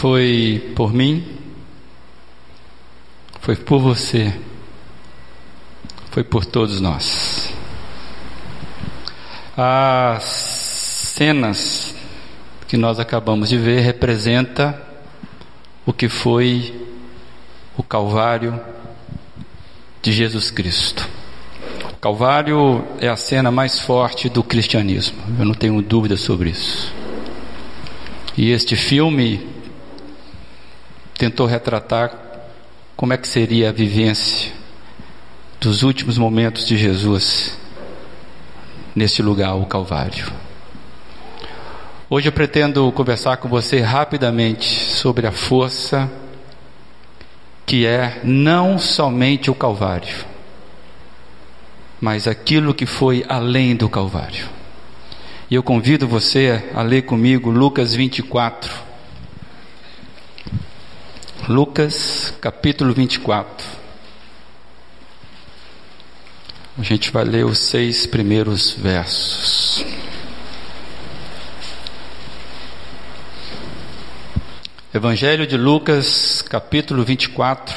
foi por mim, foi por você, foi por todos nós. As cenas que nós acabamos de ver representa o que foi o Calvário de Jesus Cristo. O Calvário é a cena mais forte do cristianismo, eu não tenho dúvida sobre isso. E este filme tentou retratar como é que seria a vivência dos últimos momentos de Jesus neste lugar, o Calvário. Hoje eu pretendo conversar com você rapidamente sobre a força que é não somente o Calvário, mas aquilo que foi além do Calvário. E eu convido você a ler comigo Lucas 24. Lucas capítulo 24. A gente vai ler os seis primeiros versos. Evangelho de Lucas, capítulo 24.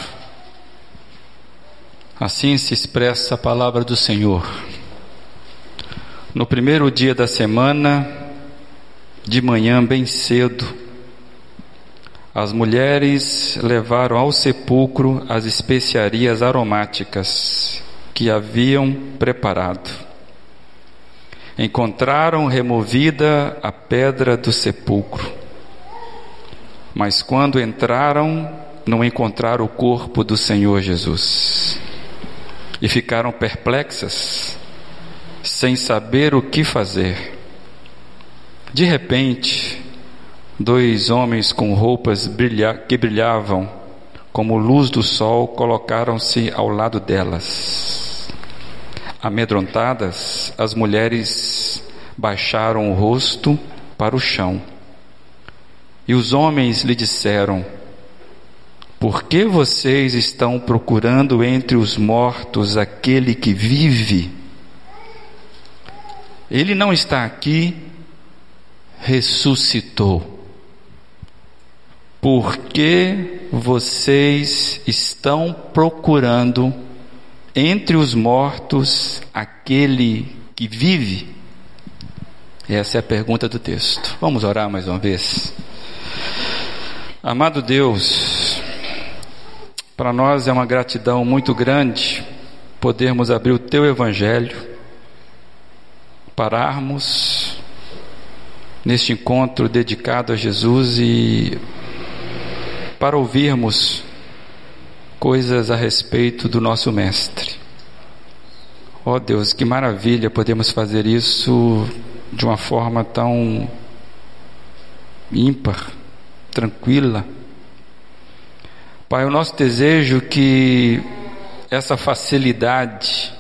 Assim se expressa a palavra do Senhor. No primeiro dia da semana, de manhã bem cedo, as mulheres levaram ao sepulcro as especiarias aromáticas que haviam preparado. Encontraram removida a pedra do sepulcro. Mas quando entraram, não encontraram o corpo do Senhor Jesus. E ficaram perplexas sem saber o que fazer. De repente, dois homens com roupas brilha que brilhavam como luz do sol colocaram-se ao lado delas. Amedrontadas, as mulheres baixaram o rosto para o chão. E os homens lhe disseram: Por que vocês estão procurando entre os mortos aquele que vive? Ele não está aqui, ressuscitou. Por que vocês estão procurando entre os mortos aquele que vive? Essa é a pergunta do texto. Vamos orar mais uma vez. Amado Deus, para nós é uma gratidão muito grande podermos abrir o teu evangelho pararmos neste encontro dedicado a Jesus e para ouvirmos coisas a respeito do nosso Mestre. Ó oh Deus, que maravilha podemos fazer isso de uma forma tão ímpar, tranquila. Pai, o nosso desejo que essa facilidade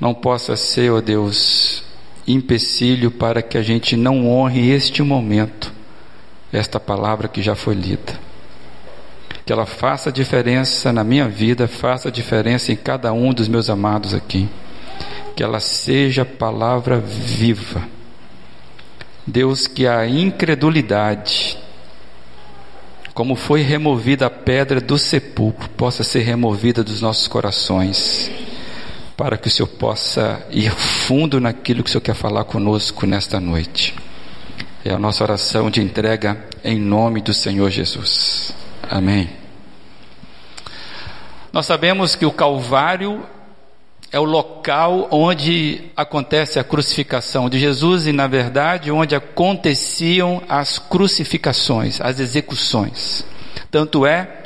não possa ser, ó oh Deus, empecilho para que a gente não honre este momento, esta palavra que já foi lida. Que ela faça diferença na minha vida, faça diferença em cada um dos meus amados aqui. Que ela seja palavra viva. Deus, que a incredulidade, como foi removida a pedra do sepulcro, possa ser removida dos nossos corações para que o Senhor possa ir fundo naquilo que o Senhor quer falar conosco nesta noite. É a nossa oração de entrega em nome do Senhor Jesus. Amém. Nós sabemos que o Calvário é o local onde acontece a crucificação de Jesus e, na verdade, onde aconteciam as crucificações, as execuções. Tanto é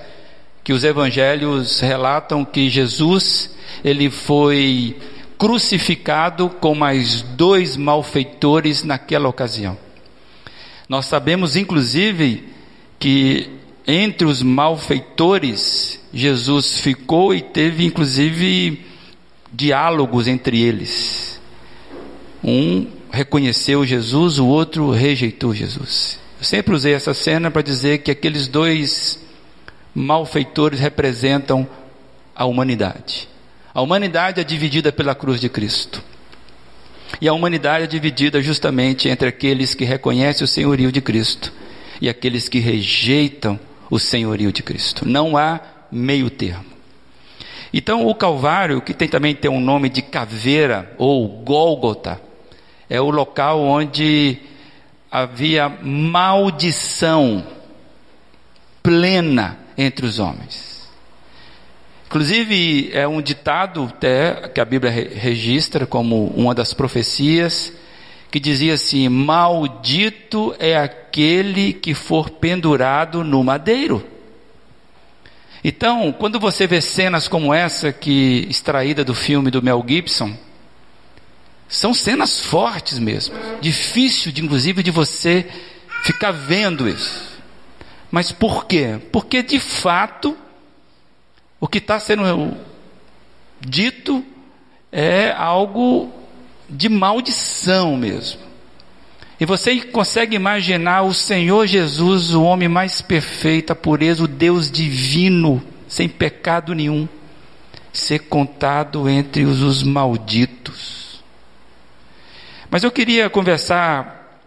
que os evangelhos relatam que Jesus ele foi crucificado com mais dois malfeitores naquela ocasião. Nós sabemos, inclusive, que entre os malfeitores, Jesus ficou e teve, inclusive, diálogos entre eles. Um reconheceu Jesus, o outro rejeitou Jesus. Eu sempre usei essa cena para dizer que aqueles dois malfeitores representam a humanidade. A humanidade é dividida pela cruz de Cristo. E a humanidade é dividida justamente entre aqueles que reconhecem o senhorio de Cristo e aqueles que rejeitam o senhorio de Cristo. Não há meio termo. Então, o Calvário, que tem também tem um nome de caveira ou Gólgota, é o local onde havia maldição plena entre os homens. Inclusive, é um ditado até que a Bíblia registra como uma das profecias, que dizia assim: Maldito é aquele que for pendurado no madeiro. Então, quando você vê cenas como essa, que extraída do filme do Mel Gibson, são cenas fortes mesmo, difícil, de, inclusive, de você ficar vendo isso. Mas por quê? Porque de fato o que está sendo dito é algo de maldição mesmo. E você consegue imaginar o Senhor Jesus, o homem mais perfeito, a pureza, o Deus divino, sem pecado nenhum, ser contado entre os, os malditos. Mas eu queria conversar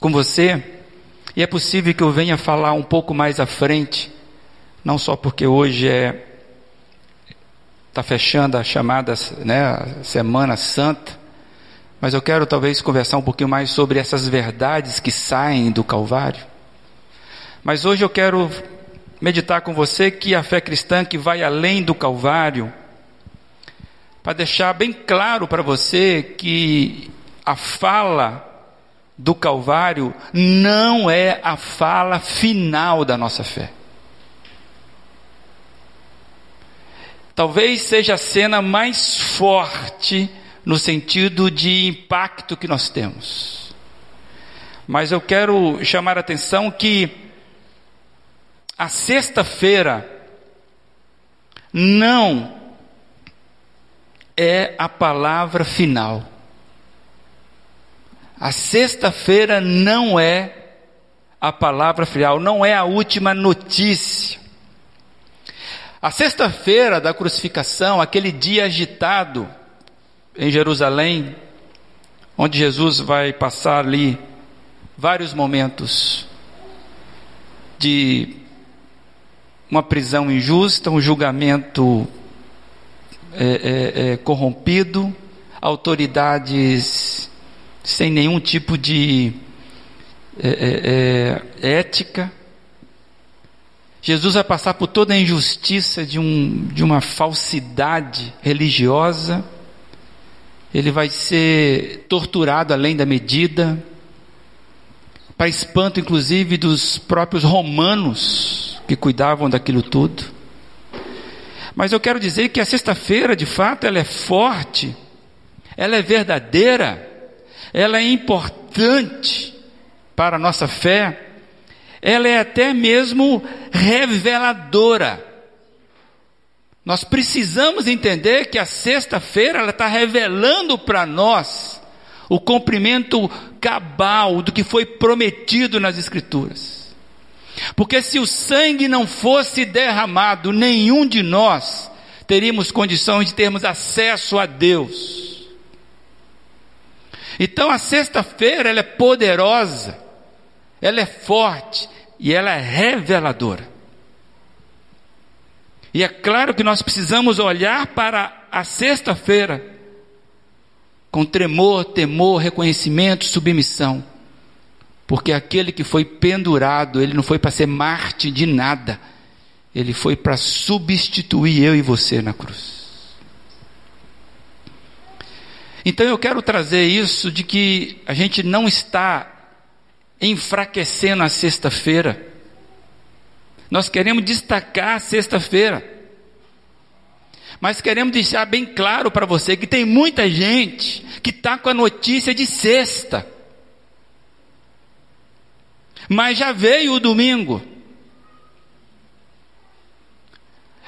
com você, e é possível que eu venha falar um pouco mais à frente, não só porque hoje é está fechando a chamada né, Semana Santa, mas eu quero talvez conversar um pouquinho mais sobre essas verdades que saem do Calvário. Mas hoje eu quero meditar com você que a fé cristã que vai além do Calvário, para deixar bem claro para você que a fala do Calvário não é a fala final da nossa fé. Talvez seja a cena mais forte no sentido de impacto que nós temos. Mas eu quero chamar a atenção que a sexta-feira não é a palavra final. A sexta-feira não é a palavra final, não é a última notícia. A sexta-feira da crucificação, aquele dia agitado, em Jerusalém, onde Jesus vai passar ali vários momentos de uma prisão injusta, um julgamento é, é, é, corrompido, autoridades sem nenhum tipo de é, é, é, ética. Jesus vai passar por toda a injustiça de, um, de uma falsidade religiosa ele vai ser torturado além da medida, para espanto inclusive dos próprios romanos que cuidavam daquilo tudo. Mas eu quero dizer que a sexta-feira, de fato, ela é forte, ela é verdadeira, ela é importante para a nossa fé, ela é até mesmo reveladora. Nós precisamos entender que a sexta-feira ela está revelando para nós o cumprimento cabal do que foi prometido nas Escrituras. Porque se o sangue não fosse derramado, nenhum de nós teríamos condições de termos acesso a Deus. Então a sexta-feira ela é poderosa, ela é forte e ela é reveladora. E é claro que nós precisamos olhar para a sexta-feira com tremor, temor, reconhecimento, submissão. Porque aquele que foi pendurado, ele não foi para ser Marte de nada, ele foi para substituir eu e você na cruz. Então eu quero trazer isso de que a gente não está enfraquecendo a sexta-feira nós queremos destacar sexta-feira. Mas queremos deixar bem claro para você que tem muita gente que está com a notícia de sexta. Mas já veio o domingo.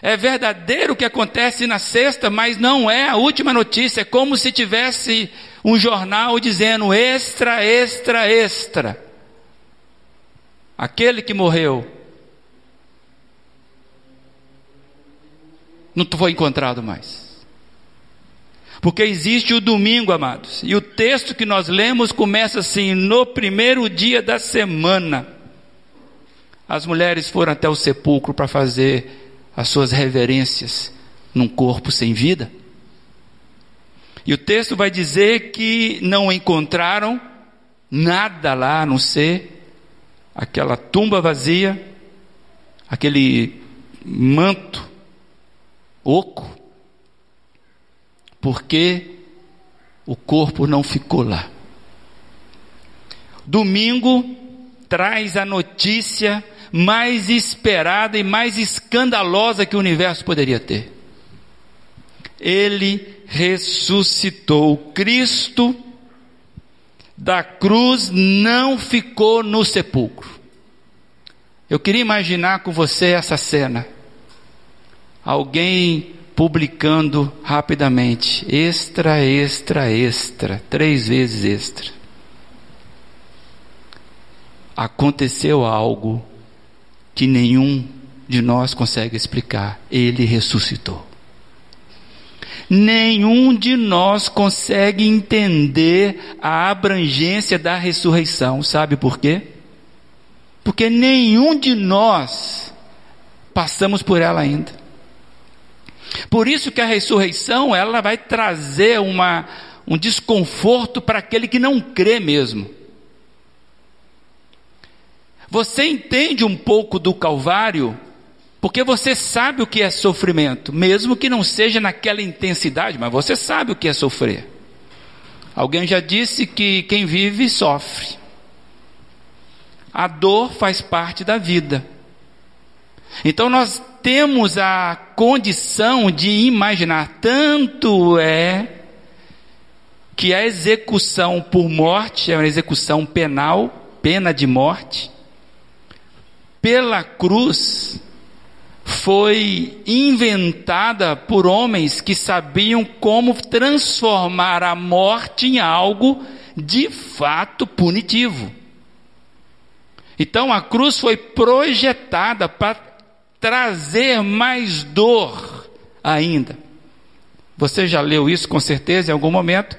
É verdadeiro o que acontece na sexta, mas não é a última notícia. É como se tivesse um jornal dizendo extra, extra, extra. Aquele que morreu não foi encontrado mais. Porque existe o domingo, amados. E o texto que nós lemos começa assim: no primeiro dia da semana. as mulheres foram até o sepulcro para fazer as suas reverências num corpo sem vida. E o texto vai dizer que não encontraram nada lá a não ser aquela tumba vazia, aquele manto oco, porque o corpo não ficou lá. Domingo traz a notícia mais esperada e mais escandalosa que o universo poderia ter. Ele ressuscitou. Cristo da cruz não ficou no sepulcro. Eu queria imaginar com você essa cena. Alguém publicando rapidamente, extra, extra, extra, três vezes extra. Aconteceu algo que nenhum de nós consegue explicar. Ele ressuscitou. Nenhum de nós consegue entender a abrangência da ressurreição. Sabe por quê? Porque nenhum de nós passamos por ela ainda. Por isso que a ressurreição, ela vai trazer uma, um desconforto para aquele que não crê mesmo. Você entende um pouco do Calvário porque você sabe o que é sofrimento, mesmo que não seja naquela intensidade, mas você sabe o que é sofrer. Alguém já disse que quem vive sofre. A dor faz parte da vida. Então nós temos a condição de imaginar, tanto é que a execução por morte é uma execução penal, pena de morte, pela cruz foi inventada por homens que sabiam como transformar a morte em algo de fato punitivo. Então a cruz foi projetada para trazer mais dor ainda. Você já leu isso com certeza em algum momento?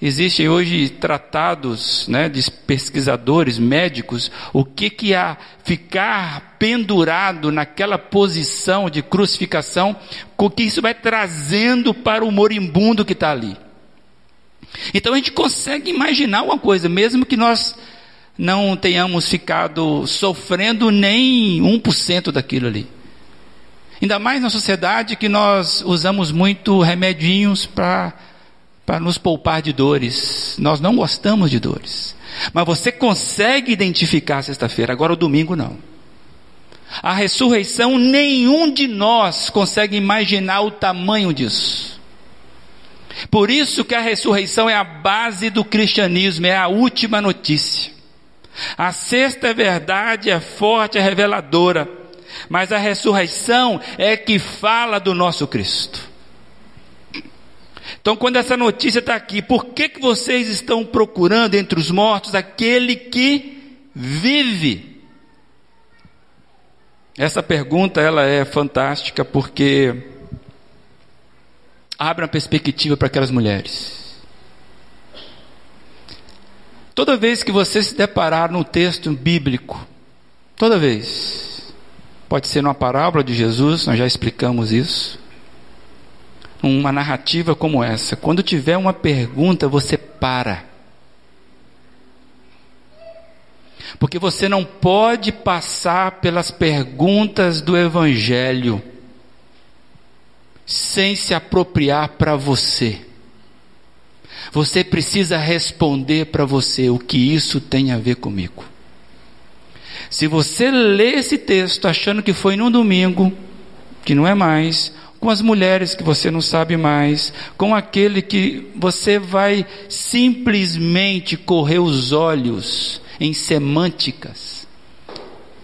Existem hoje tratados né, de pesquisadores médicos, o que, que há ficar pendurado naquela posição de crucificação, o que isso vai trazendo para o moribundo que está ali. Então a gente consegue imaginar uma coisa, mesmo que nós não tenhamos ficado sofrendo nem 1% daquilo ali. Ainda mais na sociedade que nós usamos muito remedinhos para para nos poupar de dores. Nós não gostamos de dores. Mas você consegue identificar sexta-feira, agora o domingo não. A ressurreição, nenhum de nós consegue imaginar o tamanho disso. Por isso que a ressurreição é a base do cristianismo, é a última notícia. A sexta verdade é forte, é reveladora, mas a ressurreição é que fala do nosso Cristo. Então, quando essa notícia está aqui, por que, que vocês estão procurando entre os mortos aquele que vive? Essa pergunta ela é fantástica porque abre uma perspectiva para aquelas mulheres. Toda vez que você se deparar num texto bíblico, toda vez, pode ser numa parábola de Jesus, nós já explicamos isso uma narrativa como essa. Quando tiver uma pergunta, você para. Porque você não pode passar pelas perguntas do Evangelho sem se apropriar para você. Você precisa responder para você o que isso tem a ver comigo. Se você lê esse texto achando que foi num domingo, que não é mais, com as mulheres que você não sabe mais, com aquele que você vai simplesmente correr os olhos em semânticas.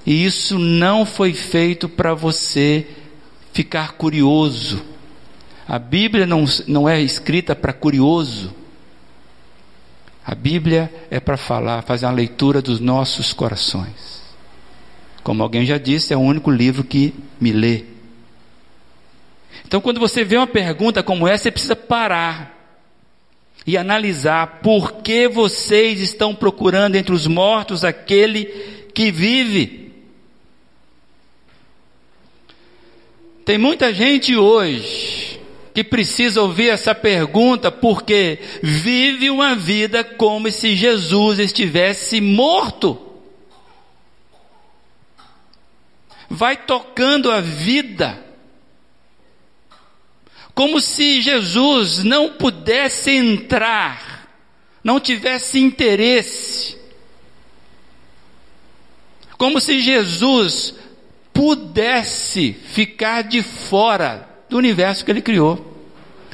E isso não foi feito para você ficar curioso. A Bíblia não, não é escrita para curioso. A Bíblia é para falar, fazer uma leitura dos nossos corações. Como alguém já disse, é o único livro que me lê. Então, quando você vê uma pergunta como essa, você precisa parar e analisar por que vocês estão procurando entre os mortos aquele que vive. Tem muita gente hoje que precisa ouvir essa pergunta porque vive uma vida como se Jesus estivesse morto. Vai tocando a vida como se Jesus não pudesse entrar, não tivesse interesse, como se Jesus pudesse ficar de fora do universo que ele criou.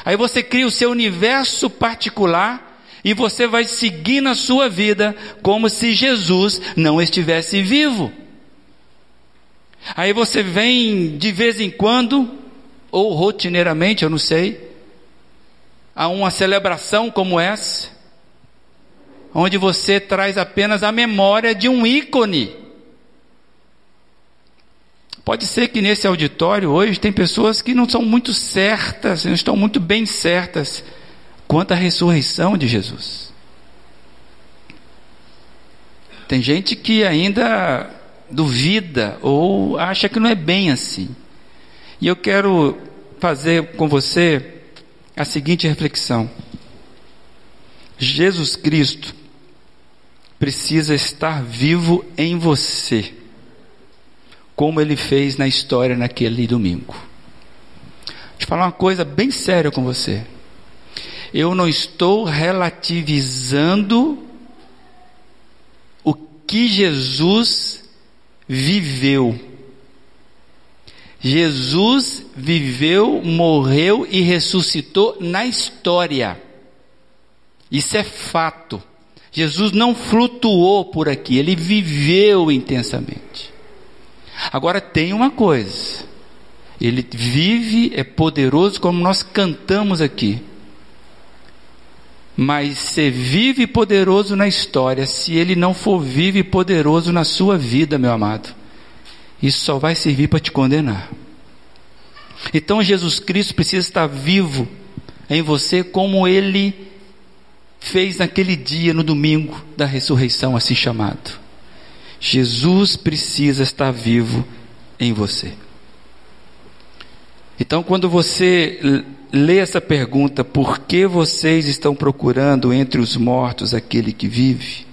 Aí você cria o seu universo particular e você vai seguir na sua vida como se Jesus não estivesse vivo. Aí você vem de vez em quando, ou rotineiramente, eu não sei, a uma celebração como essa, onde você traz apenas a memória de um ícone Pode ser que nesse auditório hoje tem pessoas que não são muito certas, não estão muito bem certas quanto à ressurreição de Jesus. Tem gente que ainda duvida ou acha que não é bem assim. E eu quero fazer com você a seguinte reflexão: Jesus Cristo precisa estar vivo em você como ele fez na história naquele domingo. Deixa eu falar uma coisa bem séria com você. Eu não estou relativizando o que Jesus viveu. Jesus viveu, morreu e ressuscitou na história. Isso é fato. Jesus não flutuou por aqui, ele viveu intensamente. Agora tem uma coisa: ele vive, é poderoso, como nós cantamos aqui. Mas ser vive poderoso na história, se ele não for vive poderoso na sua vida, meu amado, isso só vai servir para te condenar. Então Jesus Cristo precisa estar vivo em você, como ele fez naquele dia, no domingo da ressurreição, assim chamado. Jesus precisa estar vivo em você. Então, quando você lê essa pergunta, por que vocês estão procurando entre os mortos aquele que vive?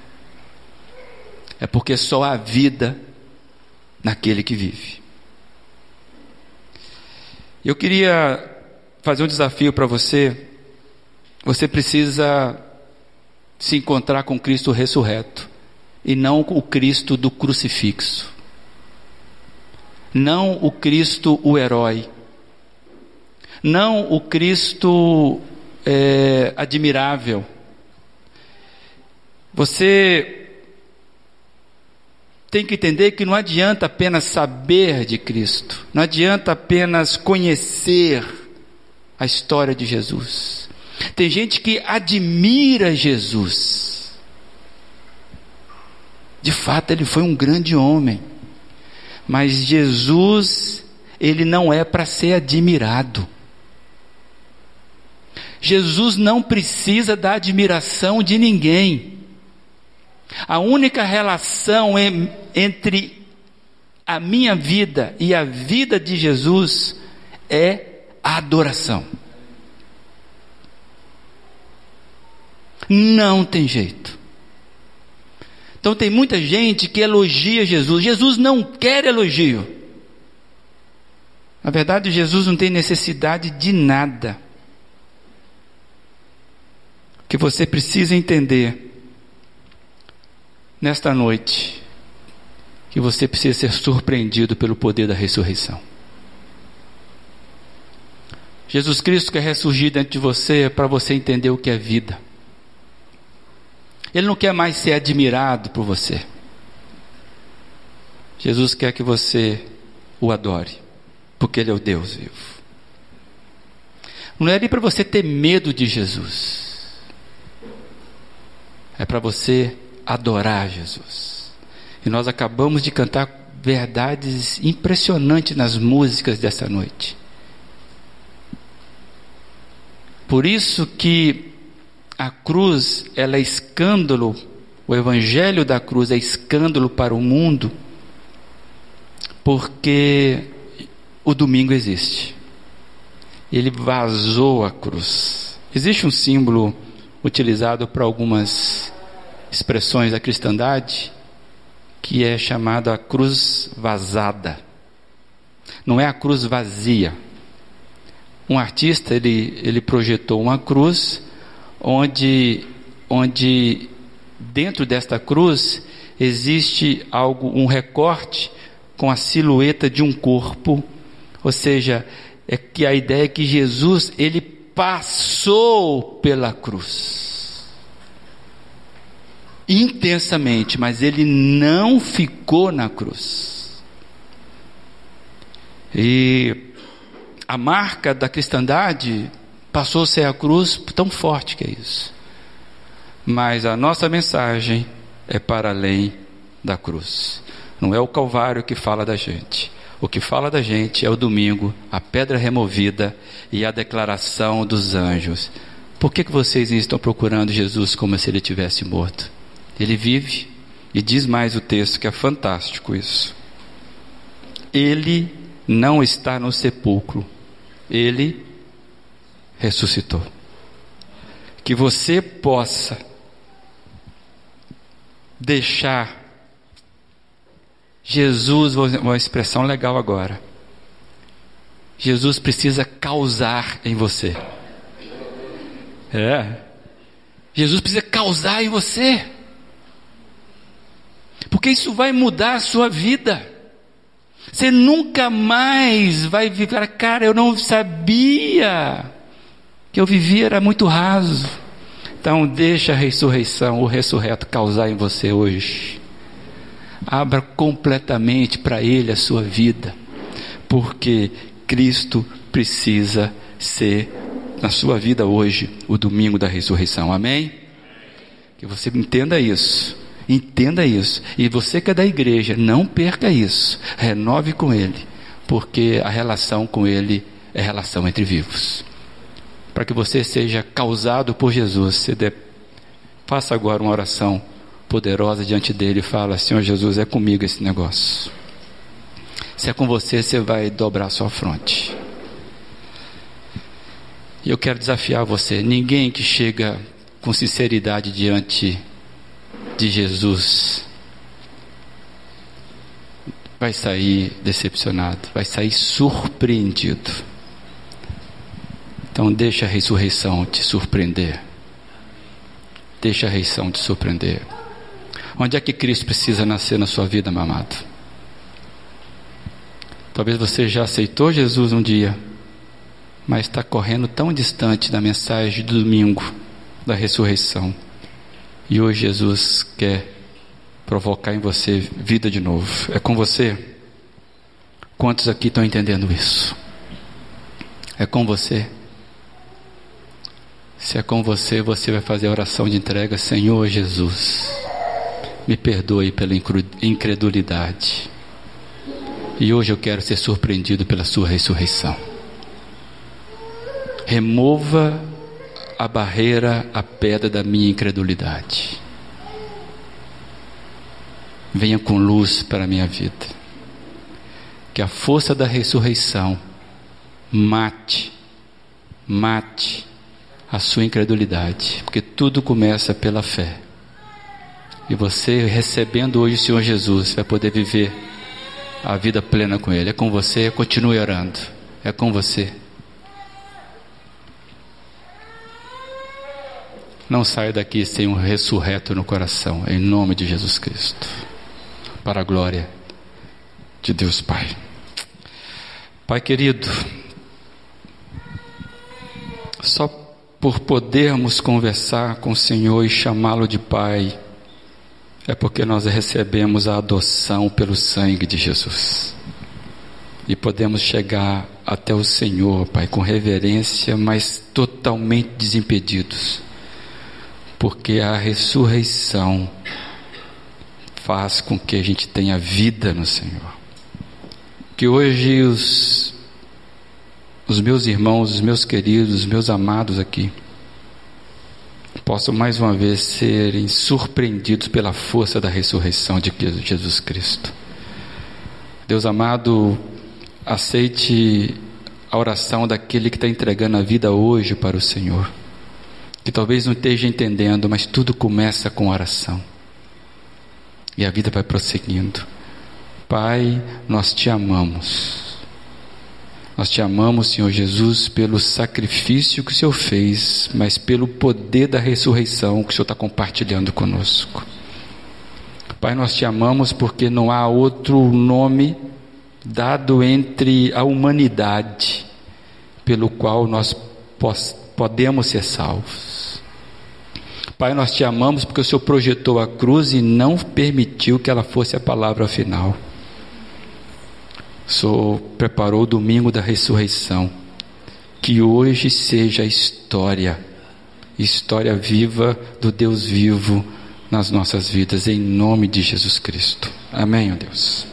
É porque só há vida naquele que vive. Eu queria fazer um desafio para você. Você precisa se encontrar com Cristo ressurreto e não o Cristo do crucifixo. Não o Cristo o herói. Não o Cristo é, admirável. Você tem que entender que não adianta apenas saber de Cristo, não adianta apenas conhecer a história de Jesus. Tem gente que admira Jesus, de fato, ele foi um grande homem. Mas Jesus, ele não é para ser admirado. Jesus não precisa da admiração de ninguém. A única relação entre a minha vida e a vida de Jesus é a adoração. Não tem jeito. Então tem muita gente que elogia Jesus. Jesus não quer elogio. Na verdade, Jesus não tem necessidade de nada. O que você precisa entender nesta noite, que você precisa ser surpreendido pelo poder da ressurreição. Jesus Cristo quer ressurgir dentro de você para você entender o que é vida. Ele não quer mais ser admirado por você. Jesus quer que você o adore, porque Ele é o Deus vivo. Não é para você ter medo de Jesus, é para você adorar Jesus. E nós acabamos de cantar verdades impressionantes nas músicas dessa noite. Por isso que a cruz ela é escândalo, o evangelho da cruz é escândalo para o mundo, porque o domingo existe. Ele vazou a cruz. Existe um símbolo utilizado para algumas expressões da cristandade que é chamado a cruz vazada. Não é a cruz vazia. Um artista ele, ele projetou uma cruz onde, onde dentro desta cruz existe algo, um recorte com a silhueta de um corpo, ou seja, é que a ideia é que Jesus ele passou pela cruz intensamente, mas ele não ficou na cruz. E a marca da cristandade passou a ser a cruz tão forte que é isso. Mas a nossa mensagem é para além da cruz. Não é o Calvário que fala da gente. O que fala da gente é o domingo, a pedra removida e a declaração dos anjos. Por que, que vocês estão procurando Jesus como se ele tivesse morto? Ele vive e diz mais o texto que é fantástico isso. Ele não está no sepulcro, ele ressuscitou. Que você possa deixar Jesus, uma expressão legal agora. Jesus precisa causar em você. É. Jesus precisa causar em você. Porque isso vai mudar a sua vida. Você nunca mais vai viver, cara, eu não sabia que eu vivia era muito raso. Então deixa a ressurreição, o ressurreto causar em você hoje. Abra completamente para ele a sua vida, porque Cristo precisa ser na sua vida hoje o domingo da ressurreição. Amém? Que você entenda isso. Entenda isso. E você que é da igreja, não perca isso. Renove com ele, porque a relação com ele é relação entre vivos. Para que você seja causado por Jesus, você dê... faça agora uma oração poderosa diante dele e fala: Senhor Jesus, é comigo esse negócio. Se é com você, você vai dobrar sua fronte. E eu quero desafiar você: ninguém que chega com sinceridade diante de Jesus vai sair decepcionado, vai sair surpreendido. Então deixa a ressurreição te surpreender. Deixa a ressurreição te surpreender. Onde é que Cristo precisa nascer na sua vida, meu amado? Talvez você já aceitou Jesus um dia, mas está correndo tão distante da mensagem do domingo, da ressurreição. E hoje Jesus quer provocar em você vida de novo. É com você? Quantos aqui estão entendendo isso? É com você? Se é com você, você vai fazer a oração de entrega, Senhor Jesus, me perdoe pela incredulidade. E hoje eu quero ser surpreendido pela Sua ressurreição. Remova a barreira, a pedra da minha incredulidade. Venha com luz para a minha vida. Que a força da ressurreição mate, mate a sua incredulidade, porque tudo começa pela fé. E você recebendo hoje o Senhor Jesus vai poder viver a vida plena com Ele. É com você, continue orando. É com você. Não saia daqui sem um ressurreto no coração, em nome de Jesus Cristo. Para a glória de Deus Pai. Pai querido, só por podermos conversar com o Senhor e chamá-lo de Pai, é porque nós recebemos a adoção pelo sangue de Jesus. E podemos chegar até o Senhor, Pai, com reverência, mas totalmente desimpedidos porque a ressurreição faz com que a gente tenha vida no Senhor. Que hoje os, os meus irmãos, os meus queridos, os meus amados aqui, possam mais uma vez serem surpreendidos pela força da ressurreição de Jesus Cristo. Deus amado, Aceite a oração daquele que está entregando a vida hoje para o Senhor. Que talvez não esteja entendendo, mas tudo começa com oração. E a vida vai prosseguindo. Pai, nós te amamos. Nós te amamos, Senhor Jesus, pelo sacrifício que o Senhor fez, mas pelo poder da ressurreição que o Senhor está compartilhando conosco. Pai, nós te amamos porque não há outro nome dado entre a humanidade pelo qual nós podemos ser salvos. Pai, nós te amamos porque o Senhor projetou a cruz e não permitiu que ela fosse a palavra final. O Senhor preparou o domingo da ressurreição. Que hoje seja a história, história viva do Deus vivo nas nossas vidas, em nome de Jesus Cristo. Amém, ó Deus.